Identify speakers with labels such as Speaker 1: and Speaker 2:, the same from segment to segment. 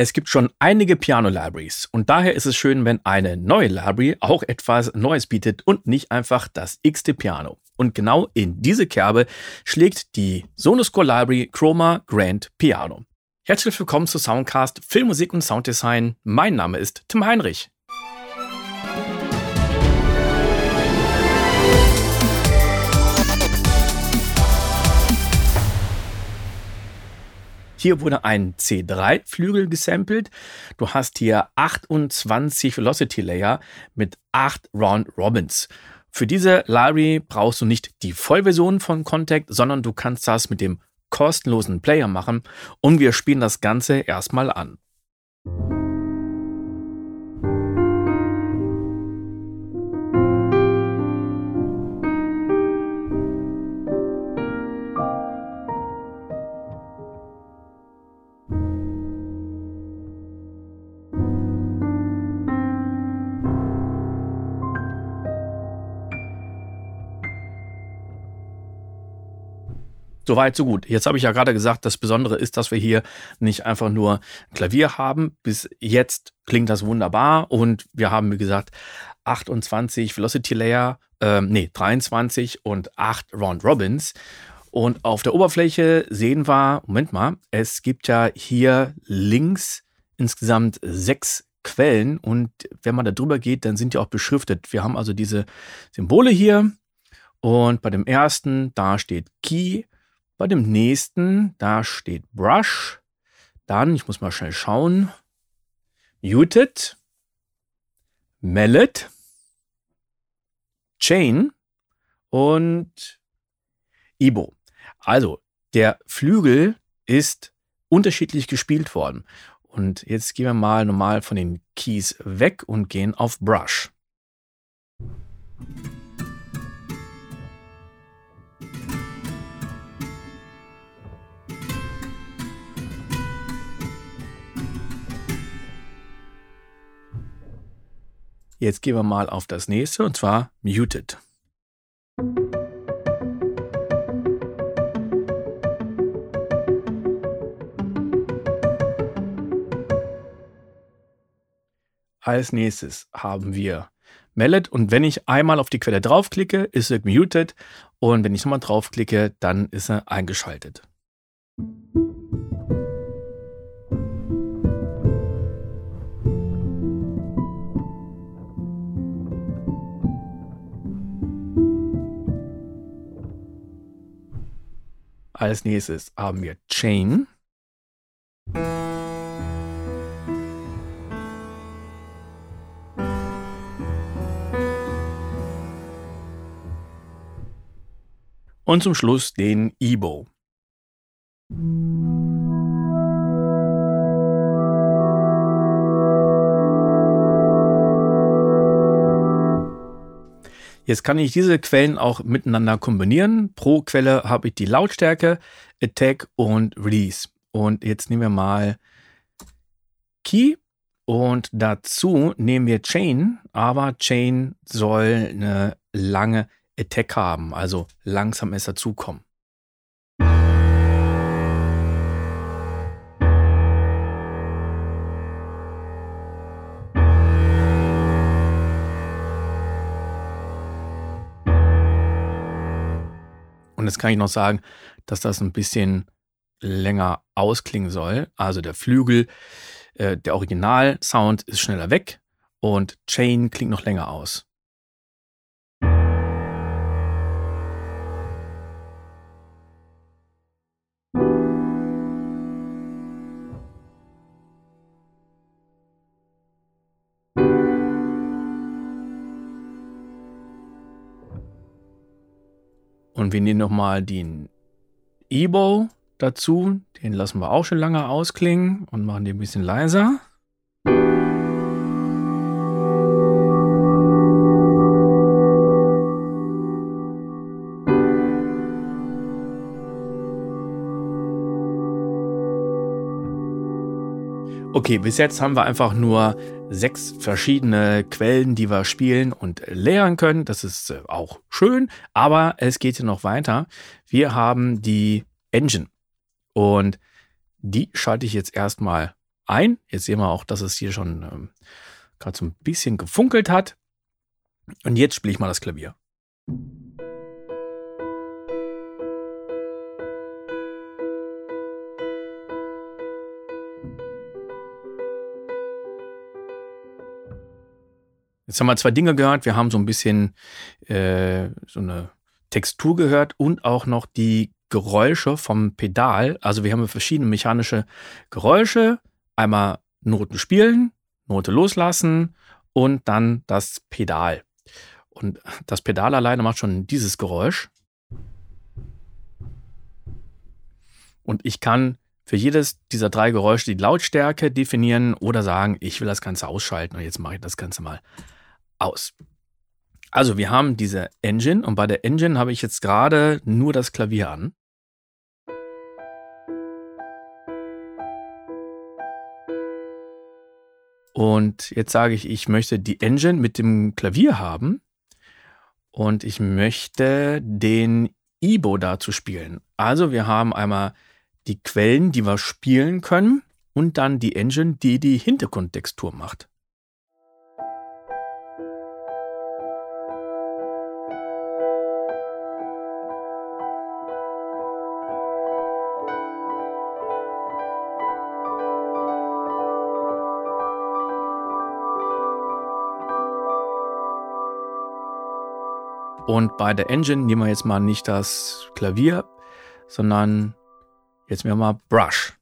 Speaker 1: Es gibt schon einige Piano-Libraries und daher ist es schön, wenn eine neue Library auch etwas Neues bietet und nicht einfach das x-te Piano. Und genau in diese Kerbe schlägt die Sonoscore Library Chroma Grand Piano. Herzlich willkommen zu Soundcast Filmmusik und Sounddesign. Mein Name ist Tim Heinrich. Hier wurde ein C3-Flügel gesampelt. Du hast hier 28 Velocity Layer mit 8 Round Robins. Für diese Library brauchst du nicht die Vollversion von Contact, sondern du kannst das mit dem kostenlosen Player machen und wir spielen das Ganze erstmal an. Soweit, so gut. Jetzt habe ich ja gerade gesagt, das Besondere ist, dass wir hier nicht einfach nur Klavier haben. Bis jetzt klingt das wunderbar und wir haben, wie gesagt, 28 Velocity Layer, ähm, nee, 23 und 8 Round Robins. Und auf der Oberfläche sehen wir, Moment mal, es gibt ja hier links insgesamt sechs Quellen und wenn man da drüber geht, dann sind die auch beschriftet. Wir haben also diese Symbole hier und bei dem ersten, da steht Key, bei dem nächsten, da steht Brush. Dann, ich muss mal schnell schauen, Muted, Mallet, Chain und Ibo. Also, der Flügel ist unterschiedlich gespielt worden. Und jetzt gehen wir mal normal von den Keys weg und gehen auf Brush. Jetzt gehen wir mal auf das nächste und zwar Muted. Als nächstes haben wir Mallet und wenn ich einmal auf die Quelle draufklicke, ist er muted und wenn ich nochmal draufklicke, dann ist er eingeschaltet. Als nächstes haben wir Chain. Und zum Schluss den Ebo. Jetzt kann ich diese Quellen auch miteinander kombinieren. Pro Quelle habe ich die Lautstärke, Attack und Release. Und jetzt nehmen wir mal Key und dazu nehmen wir Chain, aber Chain soll eine lange Attack haben, also langsam ist dazukommen. Und jetzt kann ich noch sagen, dass das ein bisschen länger ausklingen soll. Also der Flügel, äh, der Original-Sound ist schneller weg und Chain klingt noch länger aus. Und wir nehmen nochmal den Ebo dazu. Den lassen wir auch schon lange ausklingen und machen den ein bisschen leiser. Okay, bis jetzt haben wir einfach nur sechs verschiedene Quellen, die wir spielen und lehren können. Das ist äh, auch schön, aber es geht hier noch weiter. Wir haben die Engine und die schalte ich jetzt erstmal ein. Jetzt sehen wir auch, dass es hier schon ähm, gerade so ein bisschen gefunkelt hat. Und jetzt spiele ich mal das Klavier. Jetzt haben wir zwei Dinge gehört. Wir haben so ein bisschen äh, so eine Textur gehört und auch noch die Geräusche vom Pedal. Also wir haben verschiedene mechanische Geräusche. Einmal Noten spielen, Note loslassen und dann das Pedal. Und das Pedal alleine macht schon dieses Geräusch. Und ich kann für jedes dieser drei Geräusche die Lautstärke definieren oder sagen, ich will das Ganze ausschalten und jetzt mache ich das Ganze mal aus. Also wir haben diese Engine und bei der Engine habe ich jetzt gerade nur das Klavier an. Und jetzt sage ich, ich möchte die Engine mit dem Klavier haben und ich möchte den Ibo dazu spielen. Also wir haben einmal die Quellen, die wir spielen können und dann die Engine, die die Hintergrundtextur macht. Und bei der Engine nehmen wir jetzt mal nicht das Klavier, sondern jetzt nehmen wir mal Brush.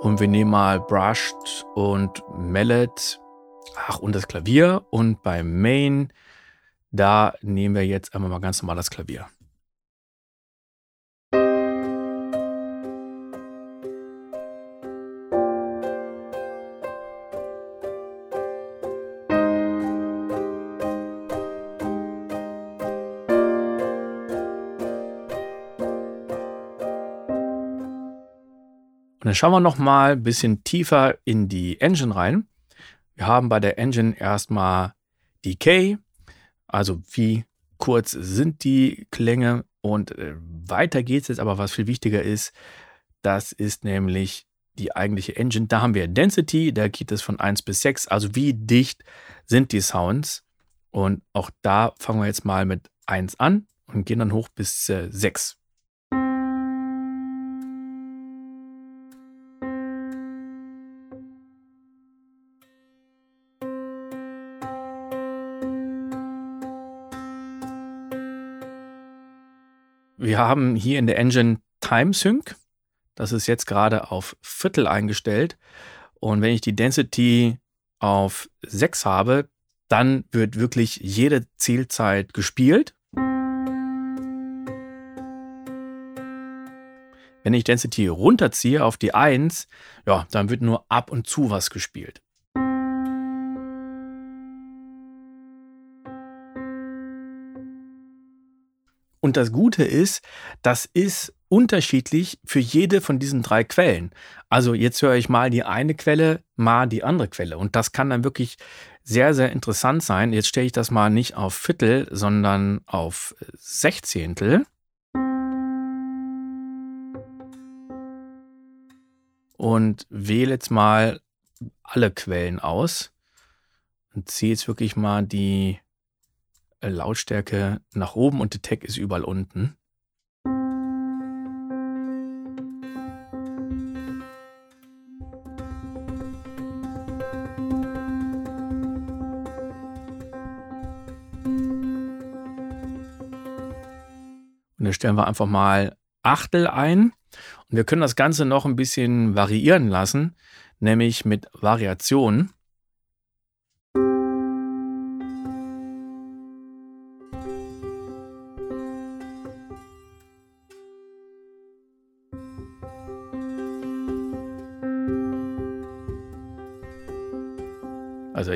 Speaker 1: Und wir nehmen mal Brushed und Mallet, ach, und das Klavier. Und beim Main, da nehmen wir jetzt einmal mal ganz normal das Klavier. Dann schauen wir noch mal ein bisschen tiefer in die Engine rein. Wir haben bei der Engine erstmal Decay, also wie kurz sind die Klänge und äh, weiter geht es jetzt, aber was viel wichtiger ist, das ist nämlich die eigentliche Engine. Da haben wir Density, da geht es von 1 bis 6, also wie dicht sind die Sounds. Und auch da fangen wir jetzt mal mit 1 an und gehen dann hoch bis äh, 6. Wir haben hier in der Engine Time Sync. Das ist jetzt gerade auf Viertel eingestellt. Und wenn ich die Density auf 6 habe, dann wird wirklich jede Zielzeit gespielt. Wenn ich Density runterziehe auf die 1, ja, dann wird nur ab und zu was gespielt. Und das Gute ist, das ist unterschiedlich für jede von diesen drei Quellen. Also jetzt höre ich mal die eine Quelle, mal die andere Quelle. Und das kann dann wirklich sehr, sehr interessant sein. Jetzt stelle ich das mal nicht auf Viertel, sondern auf Sechzehntel. Und wähle jetzt mal alle Quellen aus und ziehe jetzt wirklich mal die Lautstärke nach oben und der Tag ist überall unten. Und da stellen wir einfach mal Achtel ein. Und wir können das Ganze noch ein bisschen variieren lassen, nämlich mit Variationen.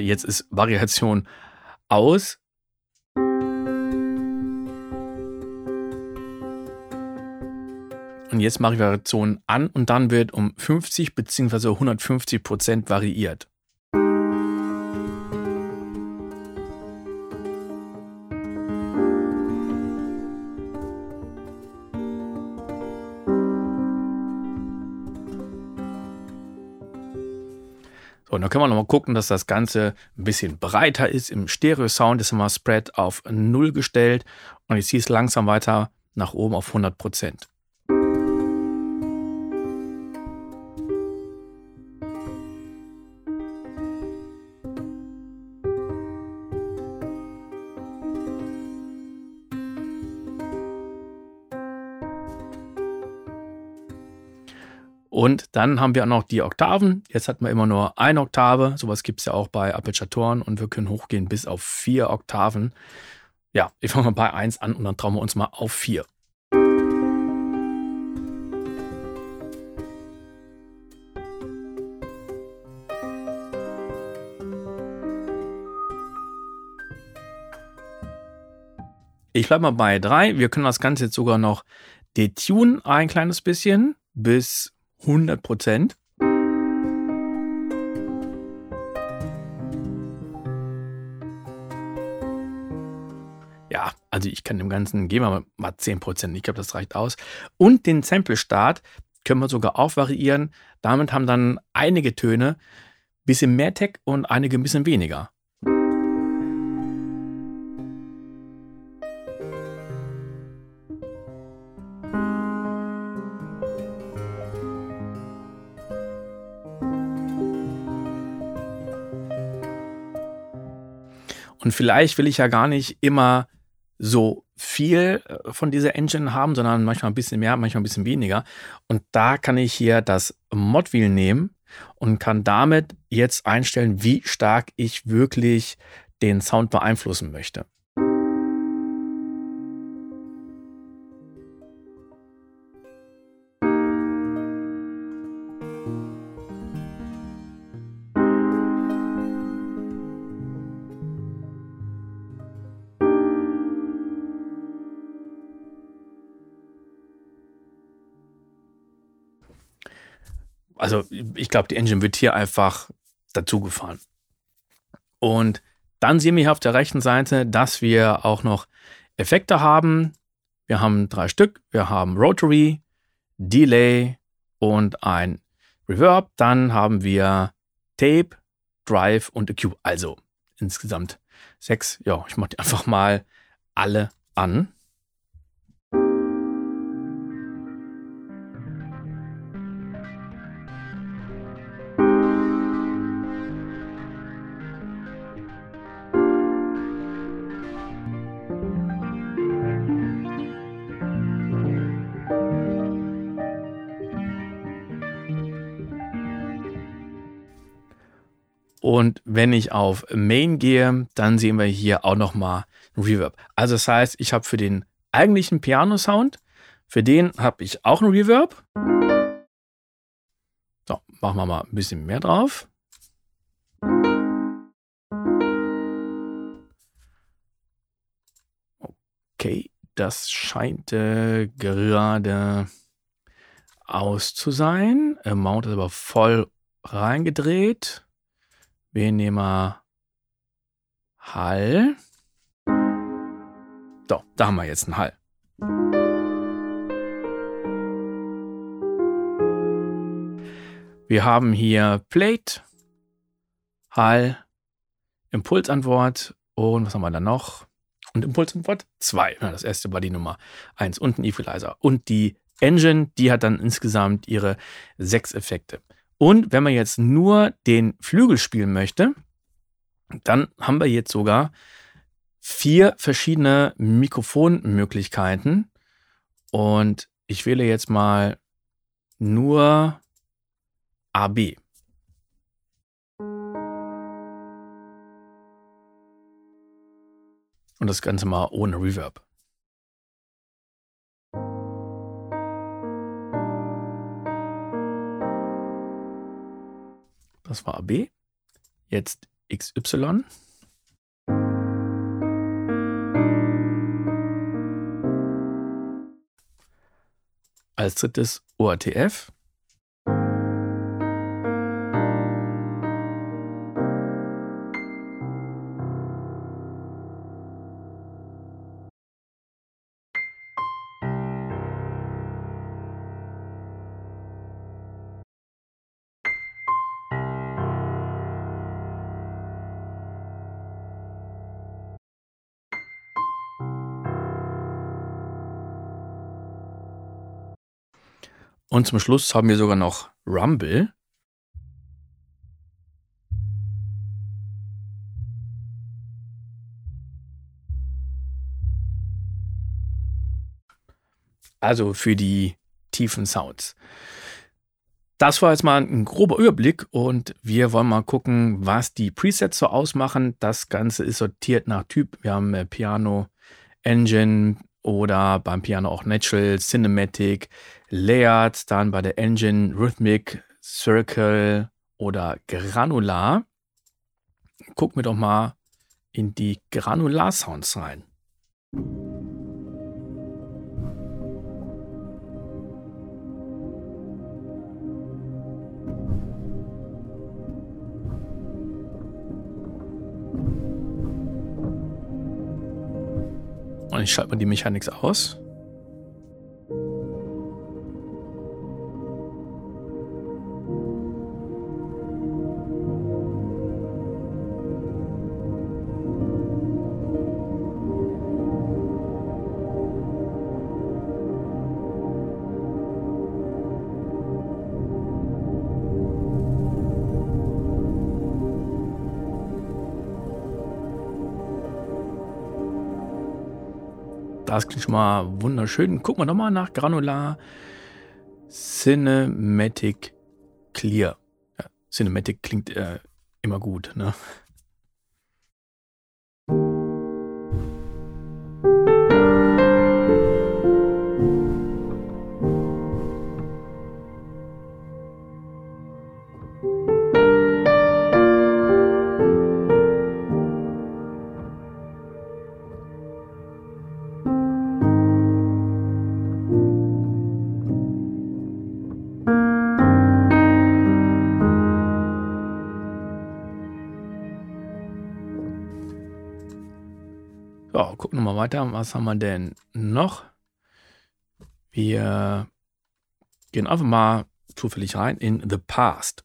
Speaker 1: Jetzt ist Variation aus. Und jetzt mache ich Variation an und dann wird um 50 bzw. 150 Prozent variiert. Und dann können wir nochmal gucken, dass das Ganze ein bisschen breiter ist. Im Stereo-Sound ist immer Spread auf 0 gestellt und ich ziehe es langsam weiter nach oben auf 100 Prozent. Und dann haben wir auch noch die Oktaven. Jetzt hatten wir immer nur eine Oktave. Sowas gibt es ja auch bei Arpeggiatoren und wir können hochgehen bis auf vier Oktaven. Ja, ich fange mal bei 1 an und dann trauen wir uns mal auf 4. Ich bleibe mal bei 3. Wir können das Ganze jetzt sogar noch detunen ein kleines bisschen bis 100 Prozent. Ja, also ich kann dem Ganzen, gehen wir mal 10 Prozent. Ich glaube, das reicht aus. Und den Sample-Start können wir sogar auch variieren. Damit haben dann einige Töne ein bisschen mehr Tech und einige ein bisschen weniger. Und vielleicht will ich ja gar nicht immer so viel äh, von dieser Engine haben, sondern manchmal ein bisschen mehr, manchmal ein bisschen weniger. Und da kann ich hier das Mod-Wheel nehmen und kann damit jetzt einstellen, wie stark ich wirklich den Sound beeinflussen möchte. Also ich glaube, die Engine wird hier einfach dazu gefahren. Und dann sehen wir hier auf der rechten Seite, dass wir auch noch Effekte haben. Wir haben drei Stück. Wir haben Rotary, Delay und ein Reverb. Dann haben wir Tape, Drive und EQ. Also insgesamt sechs. Ja, ich mache die einfach mal alle an. Und wenn ich auf Main gehe, dann sehen wir hier auch nochmal Reverb. Also das heißt, ich habe für den eigentlichen Piano-Sound, für den habe ich auch einen Reverb. So, machen wir mal ein bisschen mehr drauf. Okay, das scheint äh, gerade aus zu sein. Amount ist aber voll reingedreht. Wir nehmen Hall. So, da haben wir jetzt einen Hall. Wir haben hier Plate, Hall, Impulsantwort und was haben wir da noch? Und Impulsantwort 2. das erste war die Nummer 1 und ein Equalizer. Und die Engine, die hat dann insgesamt ihre sechs Effekte. Und wenn man jetzt nur den Flügel spielen möchte, dann haben wir jetzt sogar vier verschiedene Mikrofonmöglichkeiten. Und ich wähle jetzt mal nur AB. Und das Ganze mal ohne Reverb. Das war AB. Jetzt XY. Als drittes ORTF. Und zum Schluss haben wir sogar noch Rumble. Also für die tiefen Sounds. Das war jetzt mal ein grober Überblick und wir wollen mal gucken, was die Presets so ausmachen. Das Ganze ist sortiert nach Typ. Wir haben äh, Piano, Engine oder beim Piano auch Natural, Cinematic, Layered, dann bei der Engine Rhythmic, Circle oder Granular. Gucken wir doch mal in die Granular-Sounds rein. Und ich schalte mal die Mechanik aus. Das klingt schon mal wunderschön. Gucken wir nochmal nach Granular Cinematic Clear. Ja, Cinematic klingt äh, immer gut, ne? Weiter. Was haben wir denn noch? Wir gehen einfach mal zufällig rein in The Past.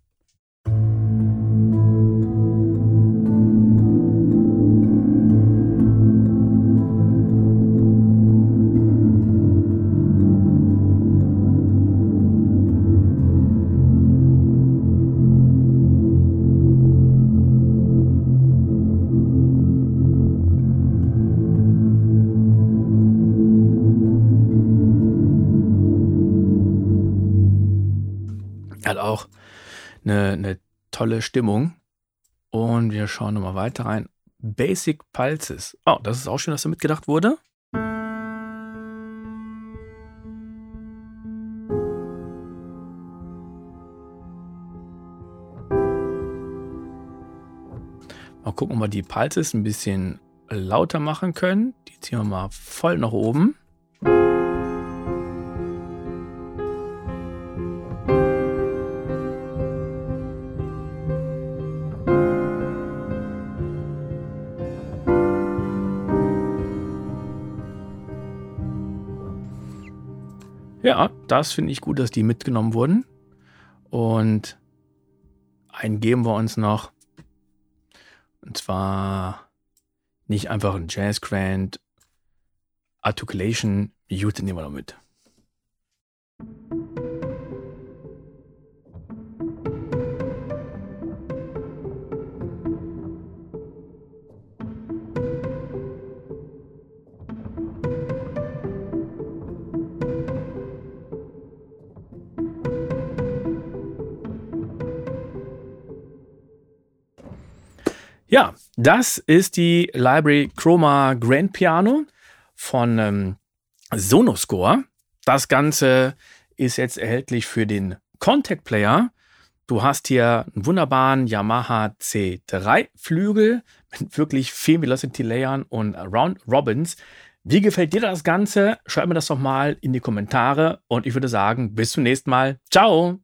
Speaker 1: Tolle Stimmung. Und wir schauen nochmal weiter rein. Basic Pulses. Oh, das ist auch schön, dass da mitgedacht wurde. Mal gucken, ob wir die Pulses ein bisschen lauter machen können. Die ziehen wir mal voll nach oben. Ja, das finde ich gut, dass die mitgenommen wurden. Und einen geben wir uns noch. Und zwar nicht einfach ein Jazz Grand Articulation. Jute nehmen wir noch mit. Ja, das ist die Library Chroma Grand Piano von ähm, Sonoscore. Das Ganze ist jetzt erhältlich für den Contact Player. Du hast hier einen wunderbaren Yamaha C3 Flügel mit wirklich vielen Velocity Layern und Round Robins. Wie gefällt dir das Ganze? Schreib mir das doch mal in die Kommentare und ich würde sagen, bis zum nächsten Mal. Ciao!